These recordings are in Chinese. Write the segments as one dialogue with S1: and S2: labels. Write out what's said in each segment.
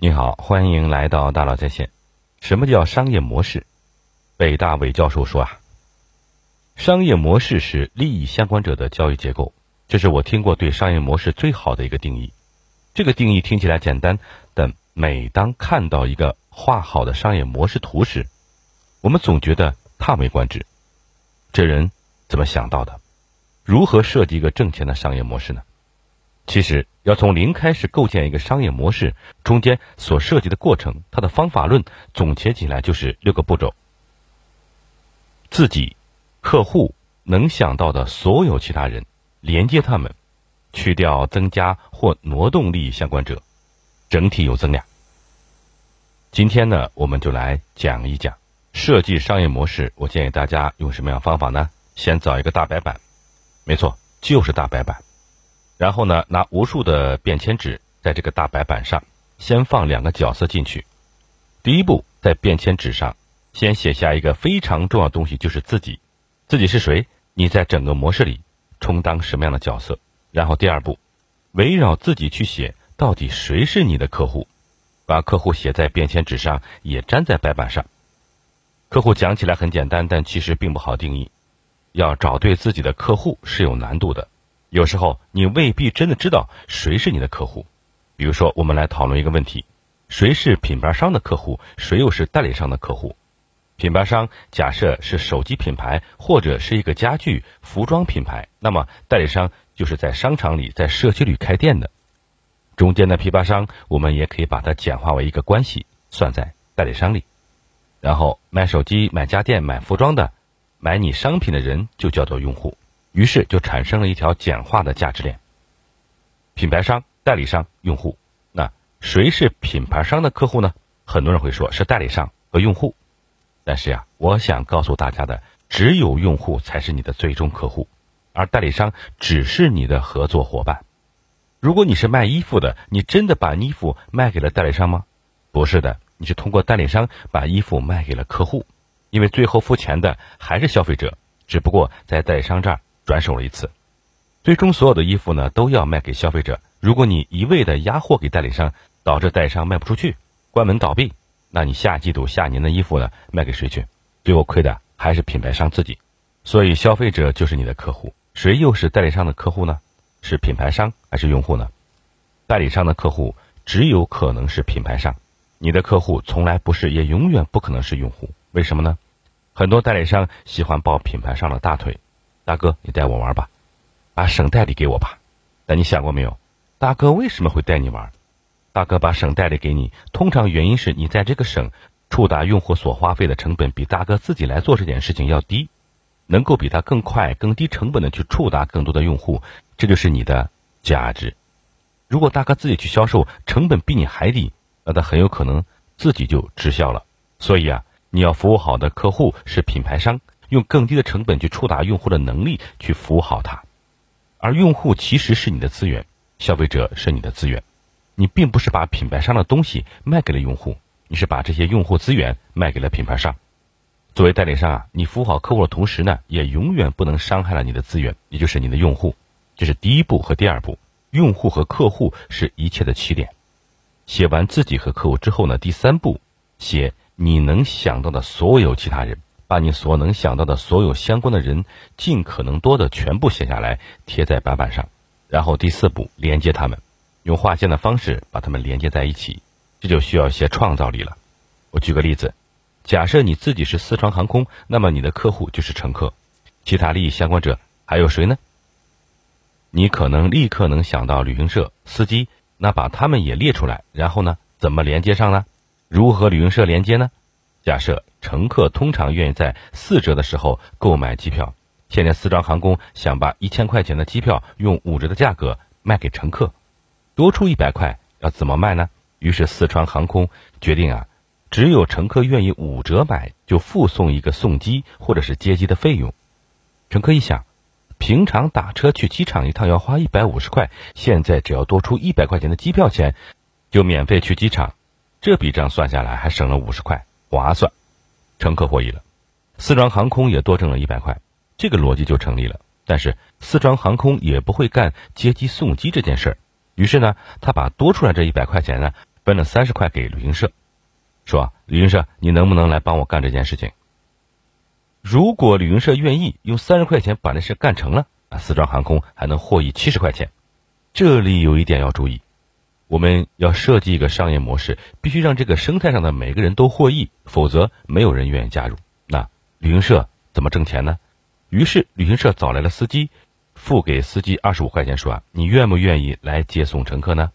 S1: 你好，欢迎来到大佬在线。什么叫商业模式？北大韦教授说啊，商业模式是利益相关者的交易结构。这是我听过对商业模式最好的一个定义。这个定义听起来简单，但每当看到一个画好的商业模式图时，我们总觉得叹为观止。这人怎么想到的？如何设计一个挣钱的商业模式呢？其实要从零开始构建一个商业模式，中间所涉及的过程，它的方法论总结起来就是六个步骤：自己、客户能想到的所有其他人。连接他们，去掉增加或挪动利益相关者，整体有增量。今天呢，我们就来讲一讲设计商业模式。我建议大家用什么样方法呢？先找一个大白板，没错，就是大白板。然后呢，拿无数的便签纸，在这个大白板上先放两个角色进去。第一步，在便签纸上先写下一个非常重要的东西，就是自己。自己是谁？你在整个模式里。充当什么样的角色？然后第二步，围绕自己去写，到底谁是你的客户？把客户写在便签纸上，也粘在白板上。客户讲起来很简单，但其实并不好定义。要找对自己的客户是有难度的。有时候你未必真的知道谁是你的客户。比如说，我们来讨论一个问题：谁是品牌商的客户？谁又是代理商的客户？品牌商假设是手机品牌或者是一个家具、服装品牌，那么代理商就是在商场里、在社区里开店的。中间的批发商，我们也可以把它简化为一个关系，算在代理商里。然后买手机、买家电、买服装的，买你商品的人就叫做用户。于是就产生了一条简化的价值链：品牌商、代理商、用户。那谁是品牌商的客户呢？很多人会说是代理商和用户。但是呀，我想告诉大家的，只有用户才是你的最终客户，而代理商只是你的合作伙伴。如果你是卖衣服的，你真的把衣服卖给了代理商吗？不是的，你是通过代理商把衣服卖给了客户，因为最后付钱的还是消费者，只不过在代理商这儿转手了一次。最终所有的衣服呢，都要卖给消费者。如果你一味的压货给代理商，导致代理商卖不出去，关门倒闭。那你下季度、下年的衣服呢？卖给谁去？最后亏的还是品牌商自己。所以消费者就是你的客户，谁又是代理商的客户呢？是品牌商还是用户呢？代理商的客户只有可能是品牌商，你的客户从来不是，也永远不可能是用户。为什么呢？很多代理商喜欢抱品牌商的大腿，大哥，你带我玩吧，把省代理给我吧。但你想过没有，大哥为什么会带你玩？大哥把省代理给你，通常原因是你在这个省触达用户所花费的成本比大哥自己来做这件事情要低，能够比他更快、更低成本的去触达更多的用户，这就是你的价值。如果大哥自己去销售，成本比你还低，那他很有可能自己就滞销了。所以啊，你要服务好的客户是品牌商，用更低的成本去触达用户的能力去服务好他，而用户其实是你的资源，消费者是你的资源。你并不是把品牌商的东西卖给了用户，你是把这些用户资源卖给了品牌商。作为代理商啊，你服务好客户的同时呢，也永远不能伤害了你的资源，也就是你的用户。这是第一步和第二步，用户和客户是一切的起点。写完自己和客户之后呢，第三步写你能想到的所有其他人，把你所能想到的所有相关的人，尽可能多的全部写下来，贴在白板上。然后第四步连接他们。用划线的方式把他们连接在一起，这就需要一些创造力了。我举个例子，假设你自己是四川航空，那么你的客户就是乘客，其他利益相关者还有谁呢？你可能立刻能想到旅行社、司机，那把他们也列出来，然后呢，怎么连接上呢？如何旅行社连接呢？假设乘客通常愿意在四折的时候购买机票，现在四川航空想把一千块钱的机票用五折的价格卖给乘客。多出一百块要怎么卖呢？于是四川航空决定啊，只有乘客愿意五折买，就附送一个送机或者是接机的费用。乘客一想，平常打车去机场一趟要花一百五十块，现在只要多出一百块钱的机票钱，就免费去机场。这笔账算下来还省了五十块，划算。乘客获益了，四川航空也多挣了一百块，这个逻辑就成立了。但是四川航空也不会干接机送机这件事儿。于是呢，他把多出来这一百块钱呢，分了三十块给旅行社，说旅行社你能不能来帮我干这件事情？如果旅行社愿意用三十块钱把这事干成了，啊，四川航空还能获益七十块钱。这里有一点要注意，我们要设计一个商业模式，必须让这个生态上的每个人都获益，否则没有人愿意加入。那旅行社怎么挣钱呢？于是旅行社找来了司机，付给司机二十五块钱，说啊，你愿不愿意来接送乘客呢？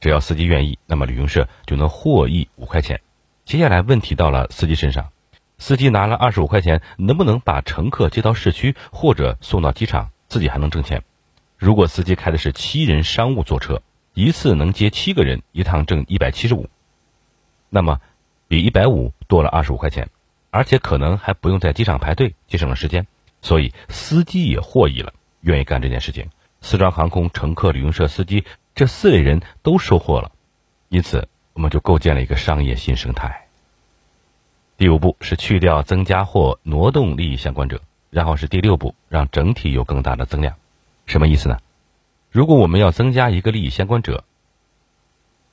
S1: 只要司机愿意，那么旅行社就能获益五块钱。接下来问题到了司机身上，司机拿了二十五块钱，能不能把乘客接到市区或者送到机场，自己还能挣钱？如果司机开的是七人商务座车，一次能接七个人，一趟挣一百七十五，那么比一百五多了二十五块钱，而且可能还不用在机场排队，节省了时间，所以司机也获益了，愿意干这件事情。四川航空乘客、旅行社司机这四类人都收获了，因此我们就构建了一个商业新生态。第五步是去掉增加或挪动利益相关者，然后是第六步，让整体有更大的增量。什么意思呢？如果我们要增加一个利益相关者，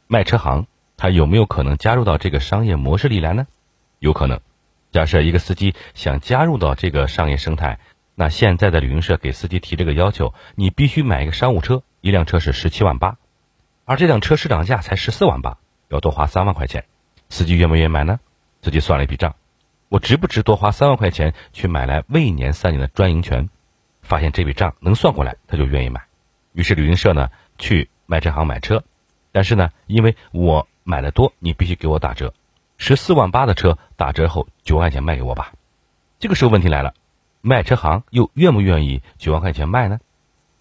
S1: 卖车行，他有没有可能加入到这个商业模式里来呢？有可能。假设一个司机想加入到这个商业生态，那现在的旅行社给司机提这个要求，你必须买一个商务车，一辆车是十七万八，而这辆车市场价才十四万八，要多花三万块钱。司机愿不愿意买呢？司机算了一笔账，我值不值多花三万块钱去买来未年三年的专营权？发现这笔账能算过来，他就愿意买。于是旅行社呢去卖车行买车，但是呢，因为我买的多，你必须给我打折。十四万八的车打折后九万块钱卖给我吧。这个时候问题来了，卖车行又愿不愿意九万块钱卖呢？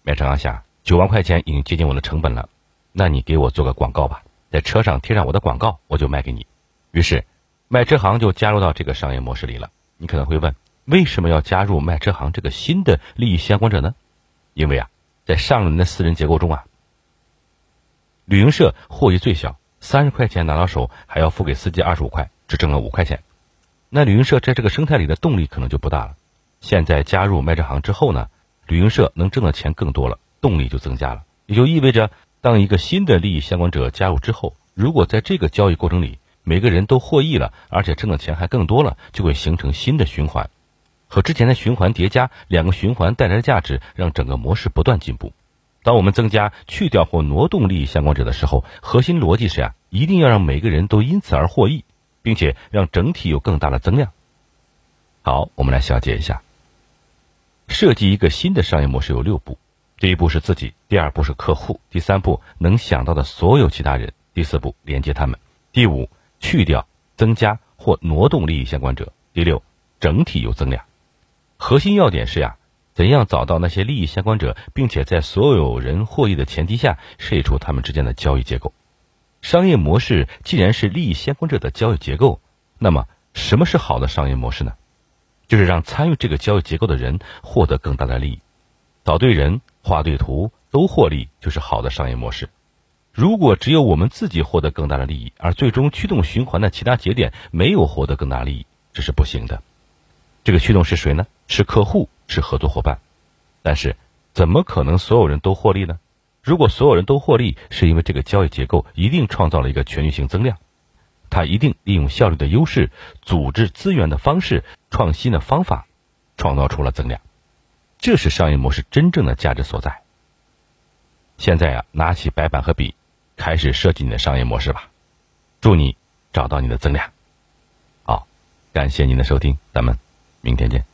S1: 卖车行想，九万块钱已经接近我的成本了，那你给我做个广告吧，在车上贴上我的广告，我就卖给你。于是卖车行就加入到这个商业模式里了。你可能会问。为什么要加入卖车行这个新的利益相关者呢？因为啊，在上轮的四人结构中啊，旅行社获益最小，三十块钱拿到手，还要付给司机二十五块，只挣了五块钱。那旅行社在这个生态里的动力可能就不大了。现在加入卖车行之后呢，旅行社能挣的钱更多了，动力就增加了。也就意味着，当一个新的利益相关者加入之后，如果在这个交易过程里每个人都获益了，而且挣的钱还更多了，就会形成新的循环。和之前的循环叠加，两个循环带来的价值让整个模式不断进步。当我们增加、去掉或挪动利益相关者的时候，核心逻辑是啊，一定要让每个人都因此而获益，并且让整体有更大的增量。好，我们来小结一下：设计一个新的商业模式有六步，第一步是自己，第二步是客户，第三步能想到的所有其他人，第四步连接他们，第五去掉、增加或挪动利益相关者，第六整体有增量。核心要点是呀，怎样找到那些利益相关者，并且在所有人获益的前提下设计出他们之间的交易结构。商业模式既然是利益相关者的交易结构，那么什么是好的商业模式呢？就是让参与这个交易结构的人获得更大的利益。找对人、画对图都获利，就是好的商业模式。如果只有我们自己获得更大的利益，而最终驱动循环的其他节点没有获得更大利益，这是不行的。这个驱动是谁呢？是客户，是合作伙伴。但是，怎么可能所有人都获利呢？如果所有人都获利，是因为这个交易结构一定创造了一个全局性增量，它一定利用效率的优势、组织资源的方式、创新的方法，创造出了增量。这是商业模式真正的价值所在。现在啊，拿起白板和笔，开始设计你的商业模式吧。祝你找到你的增量。好，感谢您的收听，咱们。明天见。